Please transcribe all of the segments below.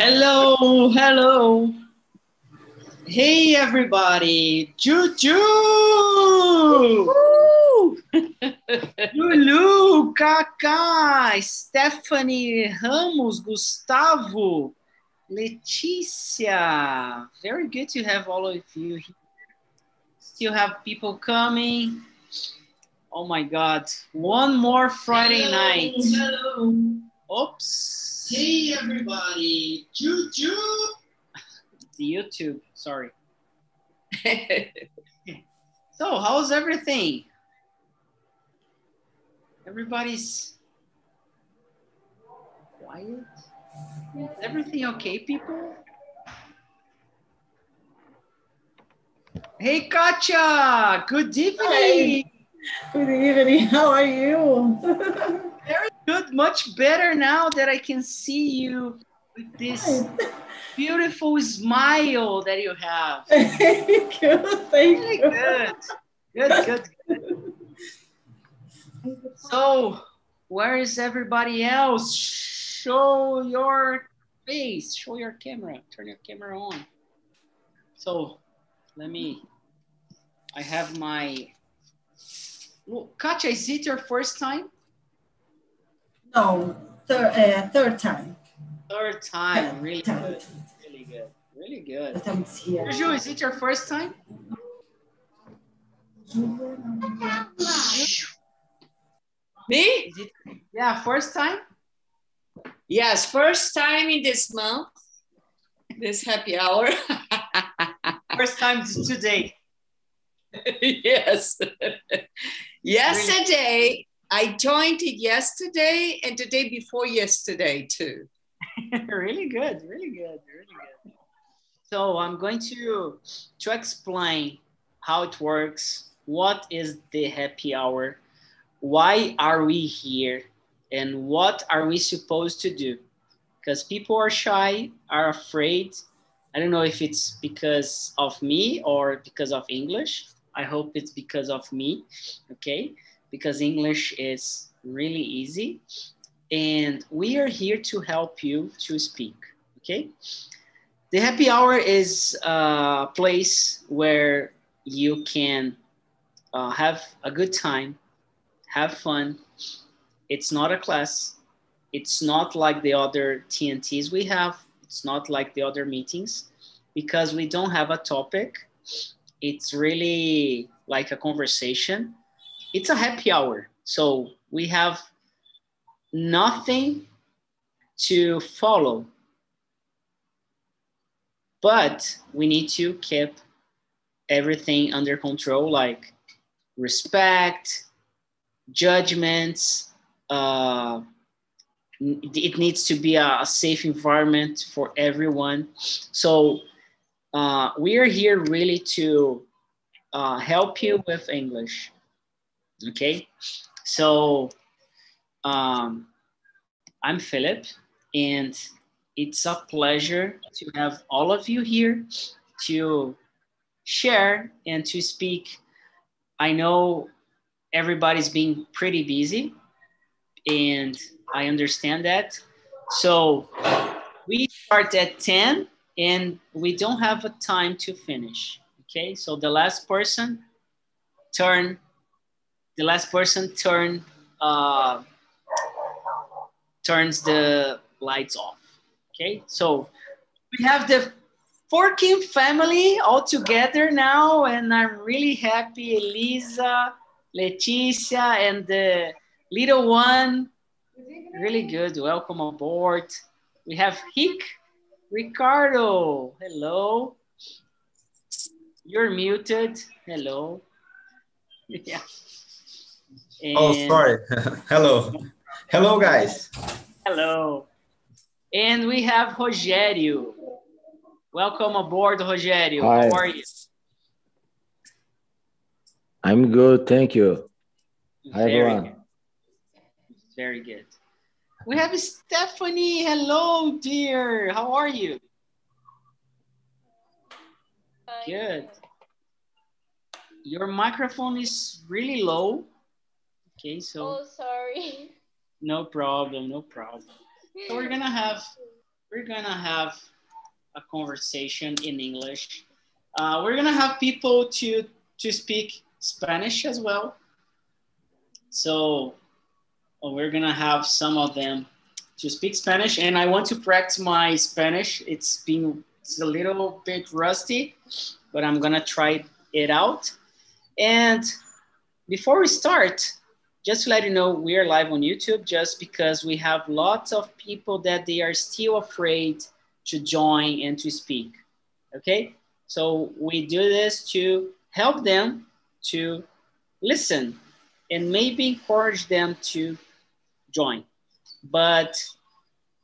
Hello, hello. Hey, everybody. Juju! Lulu, Kaká, Stephanie, Ramos, Gustavo, Letícia. Very good to have all of you here. Still have people coming. Oh my God. One more Friday hello, night. Hello. Oops. Hey, everybody. Juju. The YouTube, sorry. so, how's everything? Everybody's quiet. Is everything okay, people? Hey, Katya. Good evening. Good evening. How are you? Very good. Much better now that I can see you with this beautiful smile that you have. Thank you. Thank you. good. Good, good, good. So, where is everybody else? Show your face. Show your camera. Turn your camera on. So, let me. I have my. Look, Katya, is it your first time? No, third, uh, third time. Third time. Really Third good. time. Really good. Really good. Third time here. Juju, is it your first time? Me? Is it? Yeah, first time. Yes, first time in this month, this happy hour. First time today. yes. yesterday, I joined it yesterday and the day before yesterday too. really good, really good, really good. So I'm going to to explain how it works, what is the happy hour, why are we here, and what are we supposed to do? Because people are shy, are afraid. I don't know if it's because of me or because of English. I hope it's because of me, okay? Because English is really easy. And we are here to help you to speak okay? The happy hour is a place where you can uh, have a good time have fun. It's not a class. It's not like the other tnts we have. It's not like the other meetings. Because we don't have a topic it's really like a conversation it's a happy hour so we have nothing to follow. But we need to keep everything under control, like respect, judgments. Uh, it needs to be a, a safe environment for everyone. So uh, we are here really to uh, help you with English. Okay, so um, I'm Philip, and it's a pleasure to have all of you here to share and to speak. I know everybody's being pretty busy, and I understand that. So we start at 10 and we don't have a time to finish. Okay, so the last person turn, the last person turn uh, turns the lights off. Okay, so we have the Forking family all together now, and I'm really happy. Elisa, Leticia, and the little one. Really good. Welcome aboard. We have Hick, Ricardo. Hello. You're muted. Hello. Yeah. Oh, sorry. Hello. Hello, guys. Hello. And we have Rogério. Welcome aboard, Rogério. Hi. How are you? I'm good, thank you. Hi, Very everyone. good. Very good. We have Stephanie. Hello, dear. How are you? Good. Your microphone is really low. Okay, so Oh, sorry. no problem, no problem. So we're gonna have we're gonna have a conversation in English. Uh, we're gonna have people to to speak Spanish as well. So we're gonna have some of them to speak Spanish, and I want to practice my Spanish. It's been it's a little bit rusty, but I'm gonna try it out. And before we start, just to let you know, we are live on YouTube just because we have lots of people that they are still afraid to join and to speak. Okay, so we do this to help them to listen and maybe encourage them to join. But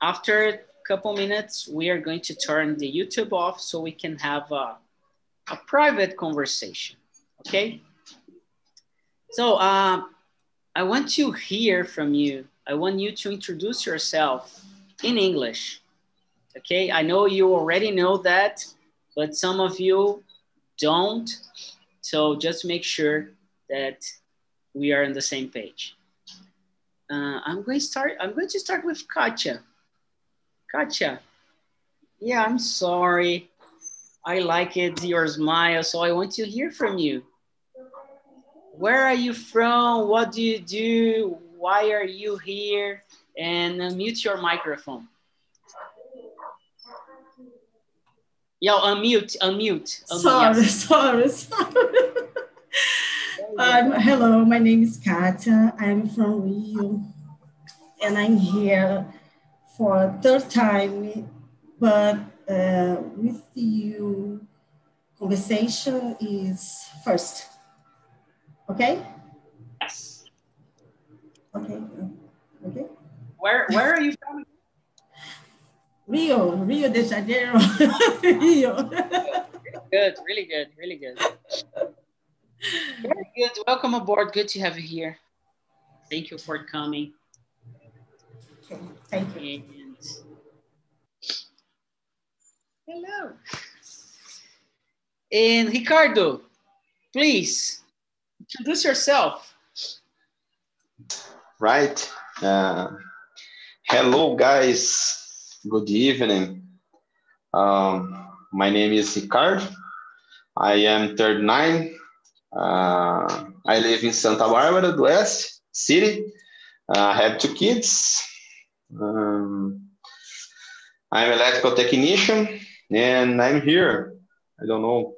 after a couple minutes, we are going to turn the YouTube off so we can have a, a private conversation. Okay. So uh, I want to hear from you. I want you to introduce yourself in English. Okay. I know you already know that, but some of you don't. So just make sure that we are on the same page. Uh, I'm going to start. I'm going to start with Katya. Katya. Yeah, I'm sorry. I like it, your smile, so I want to hear from you. Where are you from? What do you do? Why are you here? And uh, mute your microphone. Yeah, unmute, unmute. unmute. Sorry, Yes. sorry, sorry. Um, hello, my name is Katia. I'm from Rio, and I'm here for a third time. But uh, with you, conversation is first. Okay. Yes. Okay. Okay. Where, where are you from? Rio, Rio de Janeiro, Rio. Good, really good, really good. Very good. Welcome aboard. Good to have you here. Thank you for coming. Okay, thank you. And hello. And Ricardo, please introduce yourself. Right. Uh, hello, guys. Good evening. Um, my name is Ricardo. I am 39. Uh, I live in Santa Barbara do Oeste city. Uh, I have two kids. Um, I'm electrical technician and I'm here. I don't know.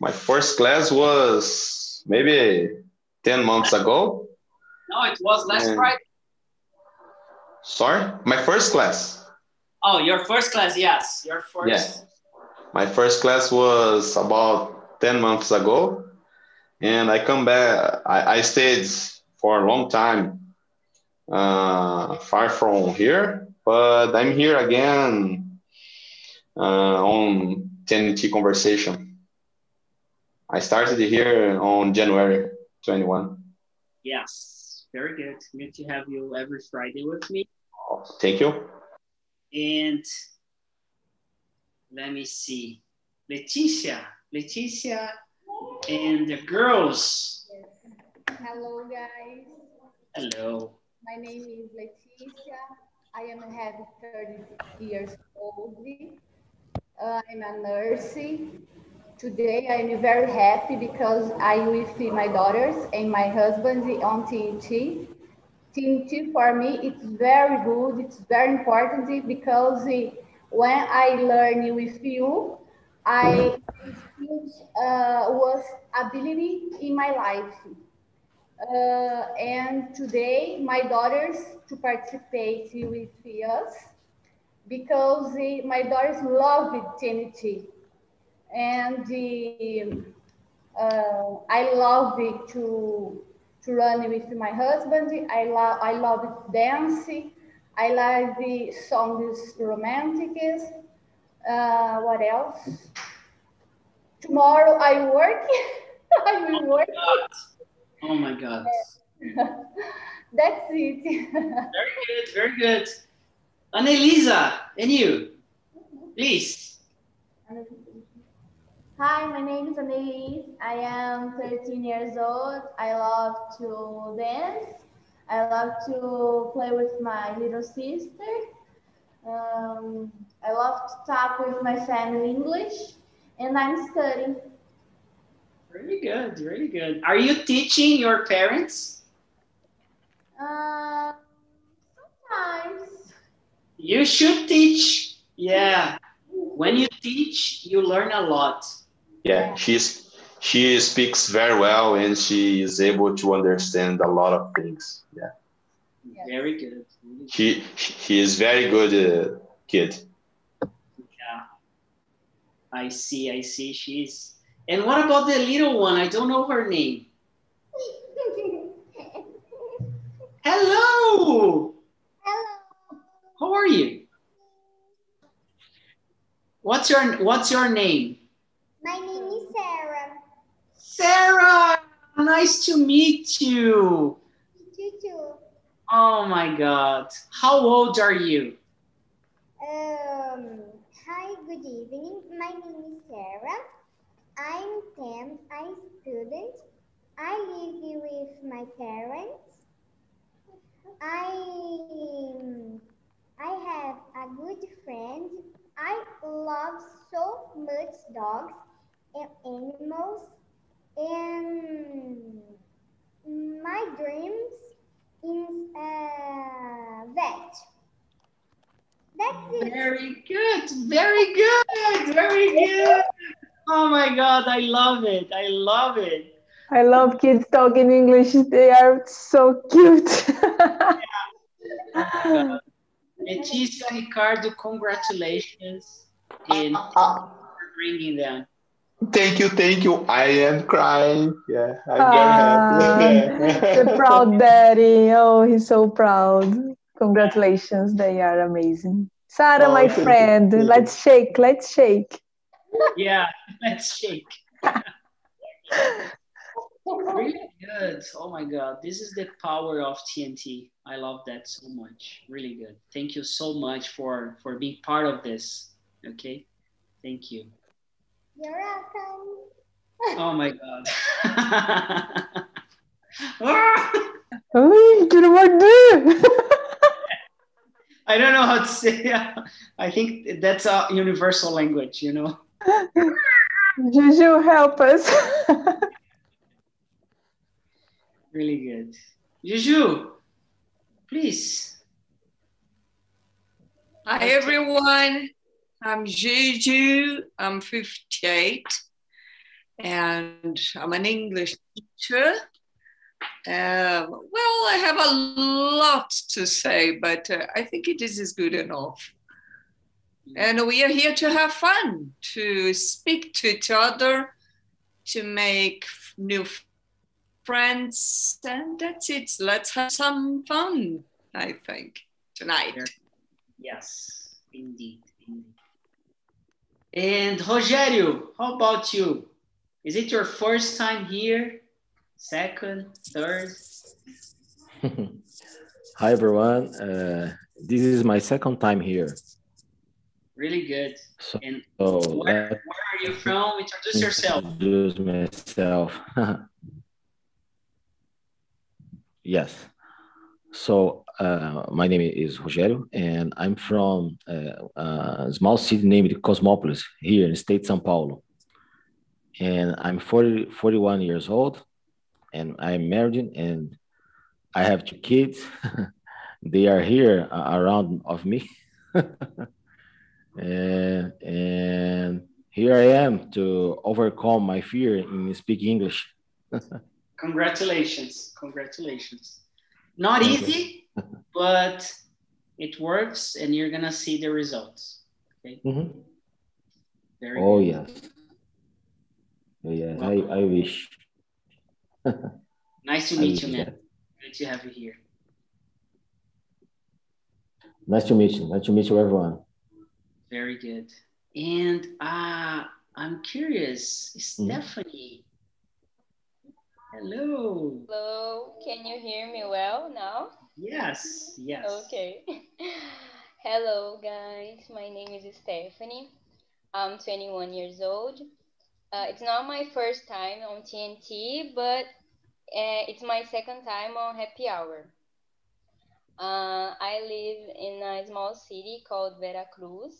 My first class was maybe 10 months ago. No, it was last And- Friday. Sorry, my first class. Oh, your first class, yes. Your first. Yes. My first class was about 10 months ago. And I come back, I, I stayed for a long time uh, far from here, but I'm here again uh, on TNT Conversation. I started here on January 21. Yes. Very good. Good to have you every Friday with me. Thank you. And let me see. Leticia. Leticia and the girls. Yes. Hello, guys. Hello. My name is Leticia. I am have 30 years old. Uh, I'm a nurse. Today I'm very happy because I'm with my daughters and my husband on TNT. TNT for me it's very good. It's very important because when I learn with you, I uh, was ability in my life. Uh, and today my daughters to participate with us because my daughters love TNT and the, uh, I love it to to run with my husband. I love I love dance. I like the songs romantic. Uh, what else? Tomorrow I work. I will work. Oh my God. That's it. Very good. Very good. Annelisa, and you, please. Hi, my name is Annelise. I am 13 years old. I love to dance. I love to play with my little sister. Um, I love to talk with my family English, and I'm studying. Really good, really good. Are you teaching your parents? Uh, sometimes. You should teach. Yeah. When you teach, you learn a lot. Yeah, she's she speaks very well and she is able to understand a lot of things. Yeah, Yes. Very good. Really good. she she is very good uh, kid. Yeah. I see, I see. She's. And what about the little one? I don't know her name. Hello. Hello. How are you? What's your What's your name? My name is Sarah. Sarah. Nice to meet you. You too. Oh my God. How old are you? Um, hi, good evening. My name is Sarah. I'm 10. I'm student. I live with my parents. I I have a good friend. I love so much dogs and animals. And my dreams is a vet. That's it. Very good. Very good. Very good. Oh my God. I love it. I love it. I love kids talking English. They are so cute. Leticia Ricardo, congratulations in Ah, bringing them. Thank you, thank you. I am crying. Yeah, I'm Ah, very the proud daddy. Oh, he's so proud. Congratulations. They are amazing. Sarah, Oh, my friend, you. let's shake. Let's shake. Yeah, let's shake. really good. Oh my God. This is the power of TNT. I love that so much. Really good. Thank you so much for, for being part of this. Okay. Thank you. You're welcome. Oh my God. Ai, que morder! I don't know how to say. I think that's a universal language, you know. Juju, help us. Really good. Juju, please. Hi, everyone. I'm Juju. I'm 58 and I'm an English teacher. Um, well, I have a lot to say, but uh, I think it is good enough. And we are here to have fun, to speak to each other, to make new friends, and that's it. Let's have some fun, I think, tonight. Yes, indeed. And Rogério, how about you? Is it your first time here? Second, third? Hi everyone. Uh, this is my second time here. Really good. So And where, where, where are you from? Introduce yourself. introduce myself. yes. So uh, my name is Rogério, and I'm from uh, a small city named Cosmópolis here in the state São Paulo. And I'm 40, 41 years old, and I'm married, and I have two kids. they are here uh, around of me. and, and here I am to overcome my fear in speaking English. Congratulations. Congratulations. Not easy, but it works and you're going to see the results. Okay. Mm-hmm. Very Oh good. yes. Oh, yes, I, I wish. Nice to meet you, man. that. Good to have you here. Nice to meet you. Nice to meet you, everyone. Very good. And uh, I'm curious, Mhm. Stephanie. Hello. Hello, can you hear me well now? Yes, yes. Okay. Hello, guys. My name is Stephanie. I'm 21 years old. Uh, it's not my first time on TNT, but uh, it's my second time on Happy Hour. Uh, I live in a small city called Veracruz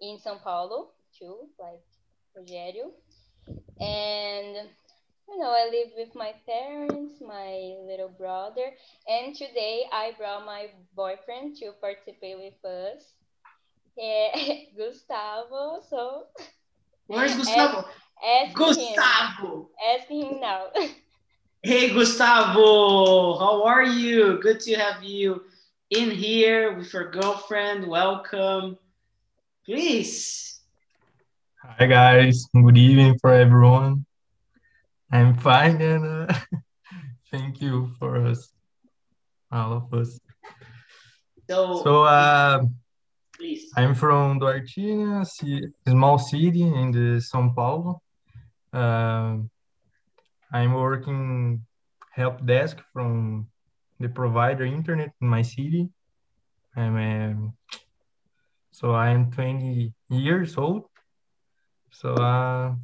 in São Paulo, too, like Rogério. And you know, I live with my parents, my little brother, and today I brought my boyfriend to participate with us, eh, Gustavo. So, Where's Gustavo? ask Gustavo. him. Ask him now. Hey, Gustavo. How are you? Good to have you in here with your girlfriend. Welcome. Please. Hi guys, good evening for everyone. I'm fine and uh, thank you for us, all of us. So, So uh, please. I'm from Duartina, small city in the São Paulo. Uh, I'm working help desk from the provider internet in my city. I'm um, so I'm 20 years old. So uh,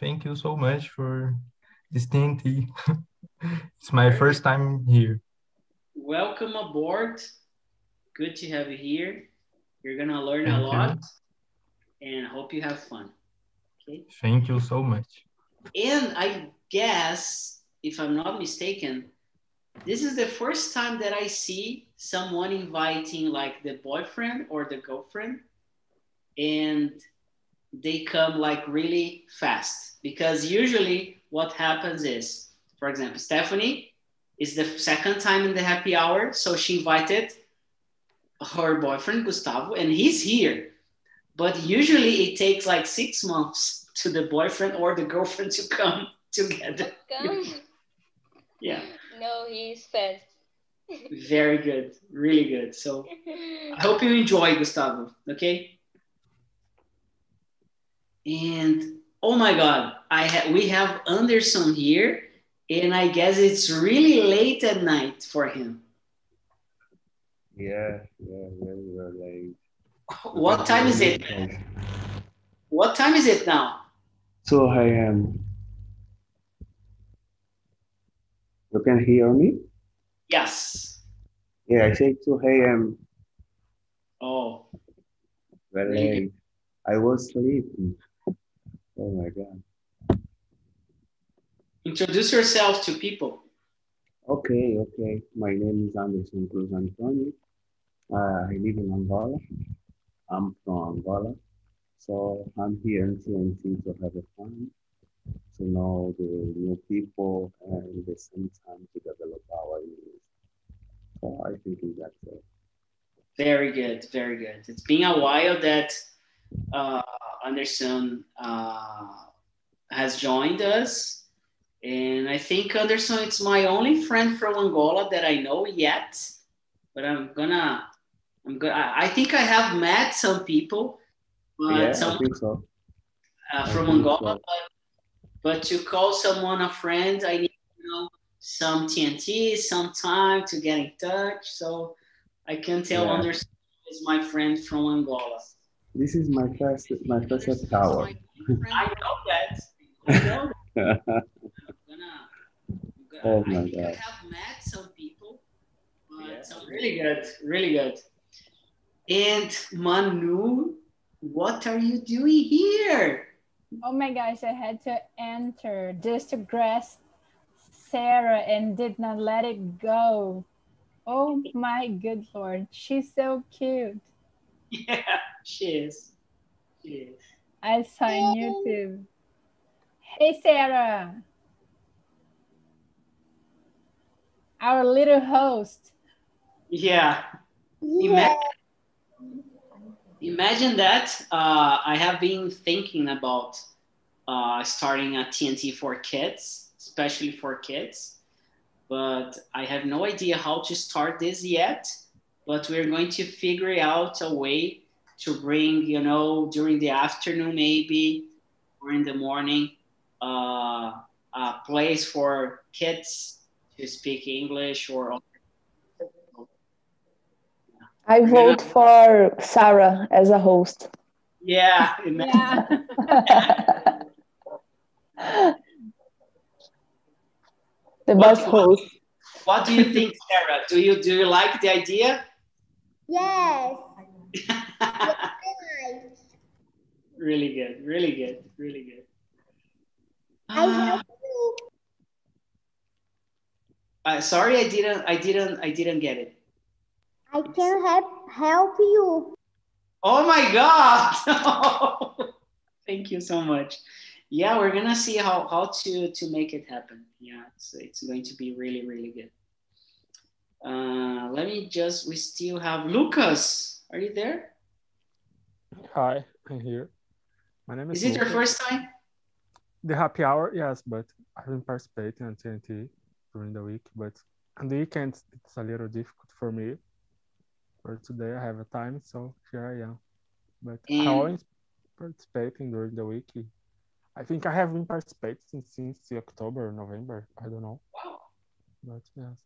thank you so much for this TNT. it's my first time here. Welcome aboard. Good to have you here. You're going to learn a Thank you. lot and hope you have fun. Okay. Thank you so much. And I guess, if I'm not mistaken, this is the first time that I see someone inviting like the boyfriend or the girlfriend and they come like really fast because usually what happens is for example stephanie is the second time in the happy hour so she invited her boyfriend gustavo and he's here but usually it takes like six months to the boyfriend or the girlfriend to come together Come. yeah No, he's fast. very good really good so I hope you enjoy, Gustavo. Okay. And oh my God, I ha- we have Anderson here, and I guess it's really late at night for him. Yeah, yeah, very, very late. What time is it? What time is it now? So I am. You can hear me? Yes. Yeah, I say 2 a.m. Oh, Very late. I was sleeping. Oh my God. introduce yourself to people. Okay, okay. My name is Anderson Cruz Antonio. Uh, I live in Angola. I'm from Angola. So I'm here in TNT to have a fun, to know the new people, and at the same time to develop our English. So I think that's it. Very good, very good. It's been a while that uh, Anderson uh, has joined us, and I think Anderson it's my only friend from Angola that I know yet. But I'm gonna, I'm gonna. I I think I have met some people, but yeah, I some think so. uh, from Angola, so. but, but to call someone a friend, I need you know some TNT, some time to get in touch. So I can tell Yeah. Anderson is my friend from Angola. This is my first, my first hour. I know that. I know that. I'm oh gonna, gonna- Oh my think I God. have met some people, but some really good, really good. And Manu, what are you doing here? Oh my gosh, I had to enter just to grasp Sarah and did not let it go. Oh my good lord, she's so cute. Yeah, she is. She is. I saw on YouTube. Hey Sarah, our little host. Yeah. Imagine, imagine that. Uh, I have been thinking about uh, starting a TNT for kids, especially for kids, but I have no idea how to start this yet. But we're going to figure out a way to bring, you know, during the afternoon maybe or in the morning, uh, a place for kids to speak English or I vote for Sarah as a host. Yeah, imagine. the best host. What do you think, Sarah? Do you do you like the idea? Yes. Really good, really good, really good. I Uh, uh, sorry, I didn't, I didn't, I didn't get it. I can help help you. Oh my God! Thank you so much. Yeah, we're gonna see how how to to make it happen. Yeah, it's it's going to be really really good. Uh, let me just. We still have Lucas. Are you there? Hi, I'm here. My name is. Is it your first time? The happy hour, yes, but I've been participating on TNT during the week, but on the weekends it's a little difficult for me. For today I have a time, so here I am. But I always participating during the week. I think I have been participating since October, November. I don't know. Wow. But yes.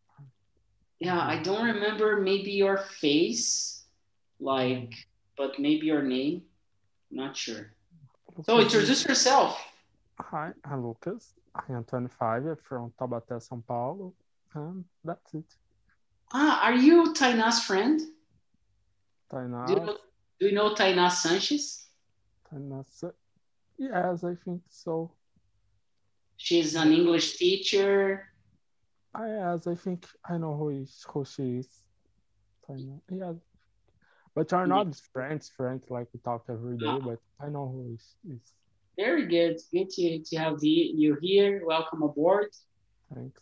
Yeah, I don't remember maybe your face, like, but maybe your name. Not sure. So Lucas introduce yourself. Hi, I'm Lucas. I'm 25 I'm from Taubaté, São Paulo, and that's it. Ah, are you Taina's friend? Tainá, Do you know, do you know Taina Sanchez? Tainá, yes, I think so. She's an English teacher. I, yes, I think I know who is who she is. Tainá, yeah, but are not friends, friends like we talk every day. But I know who is. is. Very good. Good to, to have the, you here. Welcome aboard. Thanks.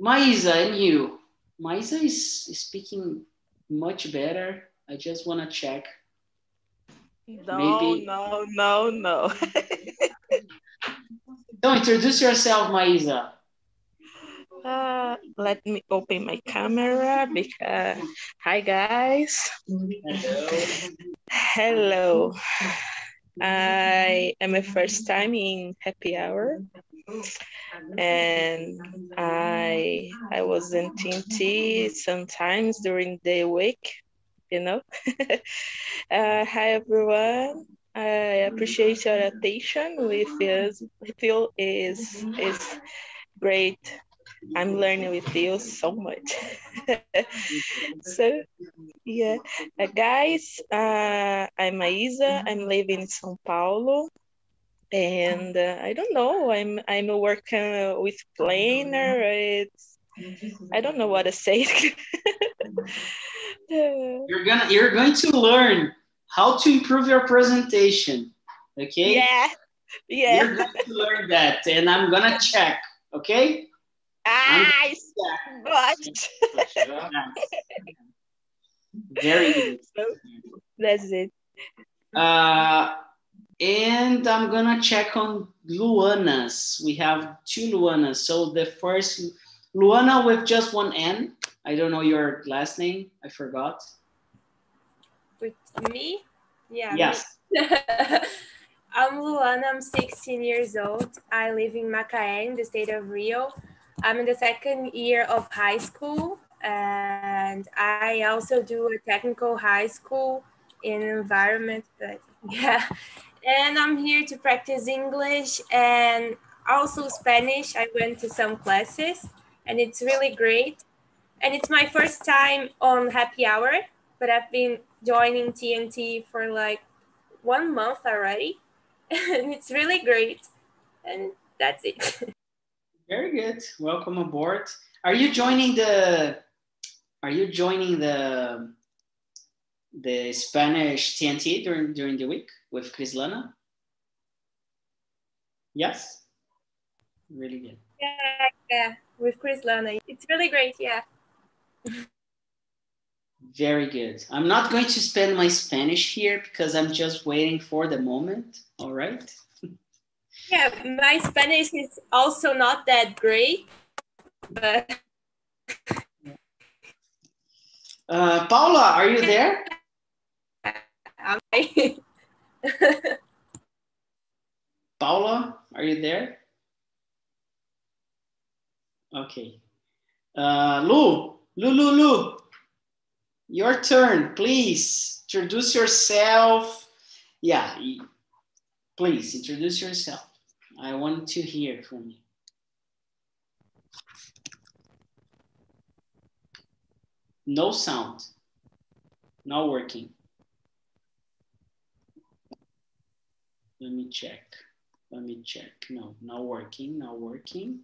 Maisa and you. Maisa is, is speaking much better. I just want to check. No, Maybe- no, no, no. So introduce yourself, Maisa. Uh, let me open my camera because hi guys. Hello. I am a first time in happy hour and I I was in TNT sometimes during the week, you know. uh, hi everyone. I appreciate your attention with us. Feel is is great. I'm learning with you so much. so yeah, uh, guys, uh, I'm Maisa. I'm living in São Paulo, and uh, I don't know. I'm I'm working with planner. It's I don't know what to say. You're gonna you're going to learn how to improve your presentation. Okay? yeah, yeah. You're going to learn that, and I'm gonna check. Okay? I but Very good. so that's it. Uh, and I'm gonna check on Luanas. We have two Luanas. So the first Luana with just one N. I don't know your last name. I forgot. With me? Yeah. me. Yes. I'm Luana. I'm 16 years old. I live in Macaé, in the state of Rio. I'm in the second year of high school, and I also do a technical high school in environment. But yeah, and I'm here to practice English and also Spanish. I went to some classes, and it's really great. And it's my first time on Happy Hour, but I've been joining TNT for like one month already, and it's really great. And that's it. Very good. Welcome aboard. Are you joining the? Are you joining the? The Spanish TNT during during the week with Chris Crislana? Yes. Really good. yeah, yeah, with Chris Lana. It's really great. Yeah. Very good. I'm not going to spend my Spanish here because I'm just waiting for the moment. All right. Yeah, my Spanish is also not that great, but Uh, Paula, are you there? I'm Paula, are you there? Okay. Uh, Lu, Lu, Lu, Lu, your turn, please. Introduce yourself. Yeah, please introduce yourself. I want to hear from you. No sound. Not working. Let me check. Let me check. No, not working, not working.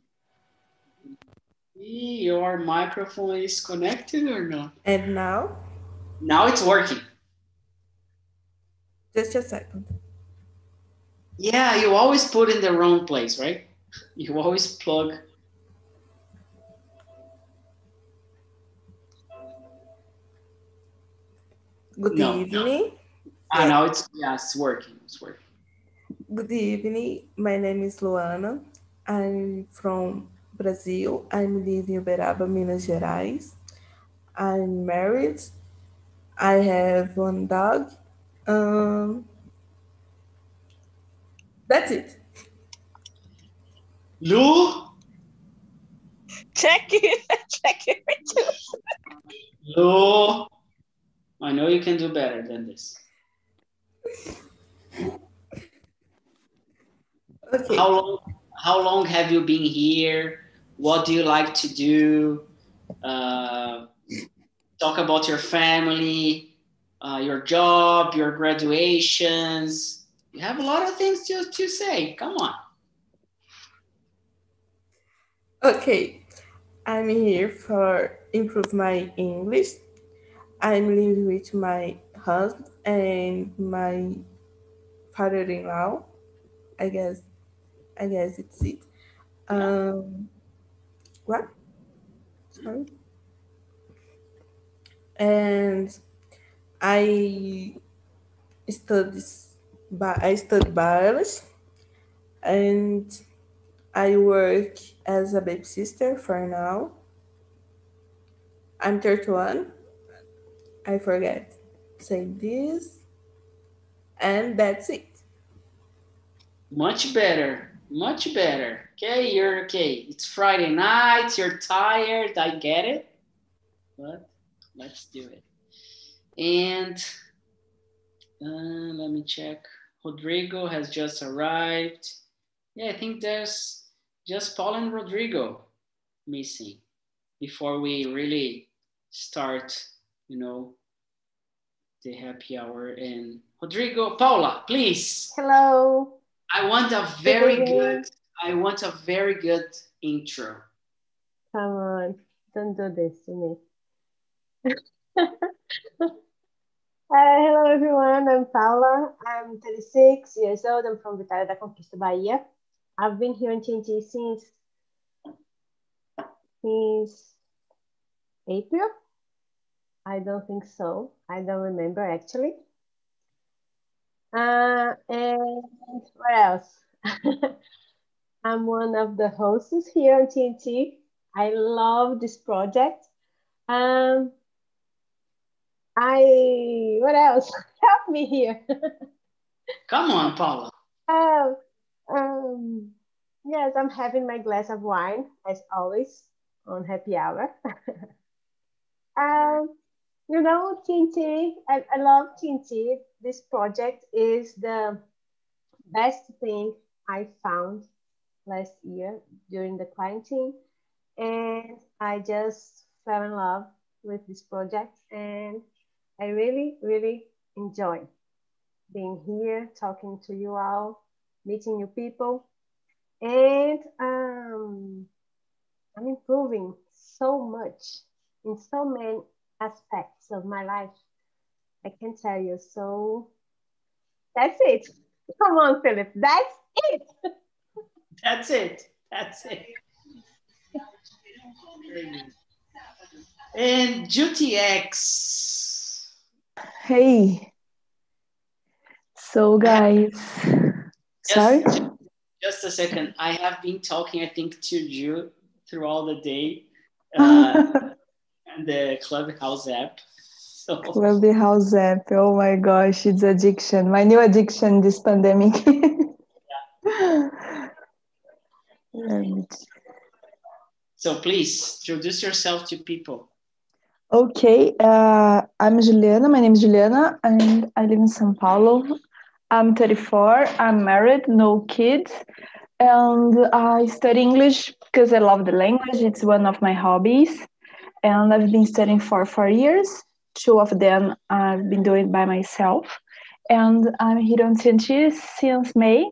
Your microphone is connected or not? And now? Now it's working. Just a second. Yeah, you always put in the wrong place, right? You always plug. Good No, no. evening. Ah, now it's yeah, it's working. It's working. Good evening. My name is Luana. I'm from Brazil. I'm living in Uberaba, Minas Gerais. I'm married. I have one dog. Um, that's it. Lu, Check it. Check it. Lu, I know you can do better than this. Okay. How long? How long have you been here? What do you like to do? Uh, talk about your family, uh, your job, your graduations. You have a lot of things to, to say. Come on. Okay. I'm here for improve my English. I'm living with my husband and my father-in-law. I guess I guess it's it. Um what? Sorry. And I study bi- I study biology and I work as a babysitter for now. I'm 31. I forget say this. And that's it. Much better. Much better. Okay, you're okay. It's Friday night. You're tired. I get it. But let's do it. And uh, let me check. Rodrigo has just arrived. Yeah, I think there's just Paul and Rodrigo missing before we really start, you know, the happy hour. And Rodrigo, Paula, please. Hello. I want a very good, I want a very good intro. Come on, don't do this to me. uh, hello, everyone. I'm Paula. I'm 36 years old. I'm from Vitória da Conquista, Bahia. I've been here in TNT since since April. I don't think so. I don't remember actually. Uh, and what else? I'm one of the hosts here on TNT. I love this project. Um, I what else? Help me here. Come on, Paula. Oh, um, yes, I'm having my glass of wine as always on happy hour. um, you know, TNT, I, I love TNT. This project is the best thing I found last year during the quarantine. And I just fell in love with this project and I really, really enjoy being here, talking to you all, meeting new people. And um, I'm improving so much in so many aspects of my life. I can tell you. So that's it. Come on, Philip. That's it. That's it. That's it. And GTX. Hey. So guys, sorry. Just a second. I have been talking, I think, to you throughout the day uh, and the Clubhouse app. So Clubhouse app. Oh my gosh, it's addiction. My new addiction this pandemic. Let me so please introduce yourself to people. Okay, uh, I'm Juliana. My name is Juliana, and I live in São Paulo. I'm 34. I'm married, no kids, and I study English because I love the language. It's one of my hobbies, and I've been studying for four years. Two of them I've been doing by myself, and I'm here on TNT since May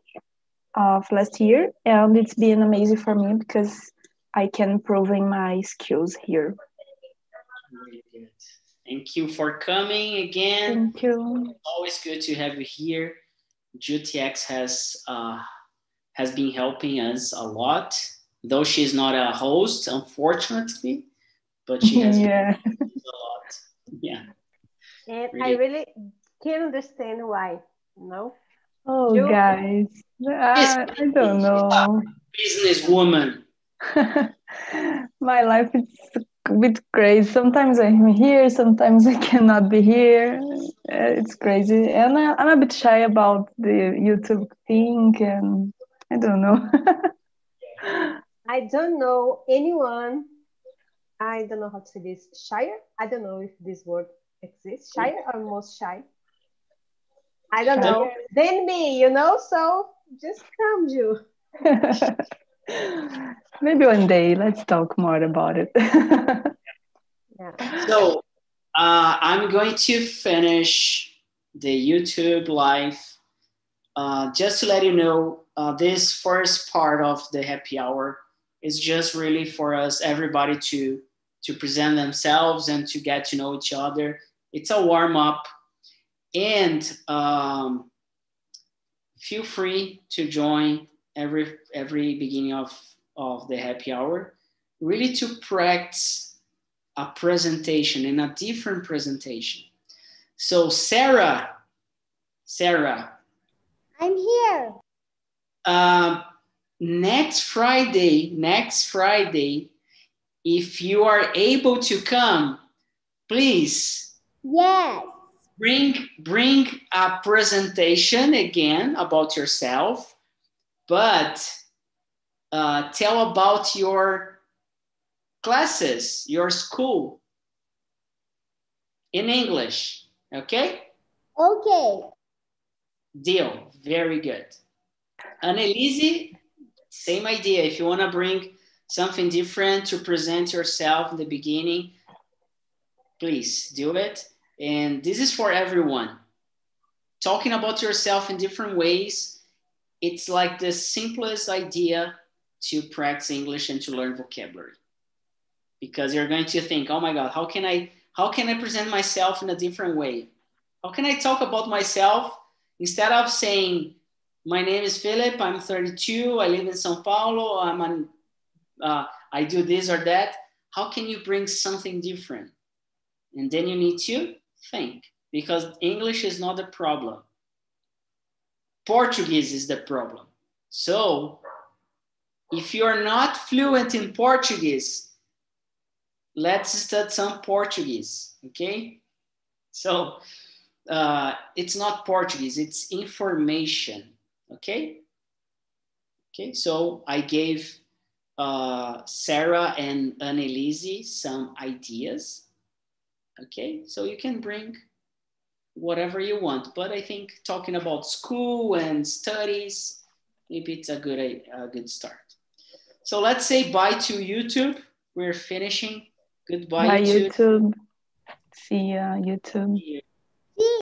of last year, and it's been amazing for me because I can improving my skills here. Really good. Thank you for coming again. Thank you. Always good to have you here. GTX has uh, has been helping us a lot, though she's not a host, unfortunately, but she has yeah. been a lot. Yeah. And Really? I really can't understand why. No. Oh, You- guys, I, I don't know. Businesswoman. My life is a bit crazy. Sometimes I'm here, sometimes I cannot be here. Uh, It's crazy, and I, I'm a bit shy about the YouTube thing, and I don't know. I don't know anyone. I don't know how to say this. Shyer? I don't know if this word exists. Shyer or most shy? I don't know. Then me, you know. So just come, you. Maybe one day let's talk more about it. Yeah. So uh, I'm going to finish the YouTube live. Uh, just to let you know, uh, this first part of the happy hour is just really for us, everybody to to present themselves and to get to know each other. It's a warm up, and um, feel free to join every every beginning of of the happy hour, really to practice a presentation and a different presentation. So Sarah, Sarah, I'm here. um, next Friday, next Friday, if you are able to come, please Yes. bring bring a presentation again about yourself, but uh, tell about your classes, your school in English. Okay. Okay. Deal. Very good. Annelise, same idea. If you want to bring something different to present yourself in the beginning, please do it. And this is for everyone. Talking about yourself in different ways, it's like the simplest idea to practice English and to learn vocabulary. Because you're going to think, oh my God, how can I how can I present myself in a different way? How can I talk about myself instead of saying, my name is Philip, I'm 32, I live in Sao Paulo, I'm an, uh, I do this or that. How can you bring something different? And then you need to think because English is not the problem. Portuguese is the problem. So if you're not fluent in Portuguese, let's study some Portuguese, okay? So uh, it's not Portuguese, it's information, okay? Okay, so I gave uh, Sarah and Annelise some ideas, okay? So you can bring whatever you want, but I think talking about school and studies, maybe it's a good, a good start. So let's say bye to YouTube. We're finishing. Goodbye Bye, YouTube. YouTube. See ya, YouTube.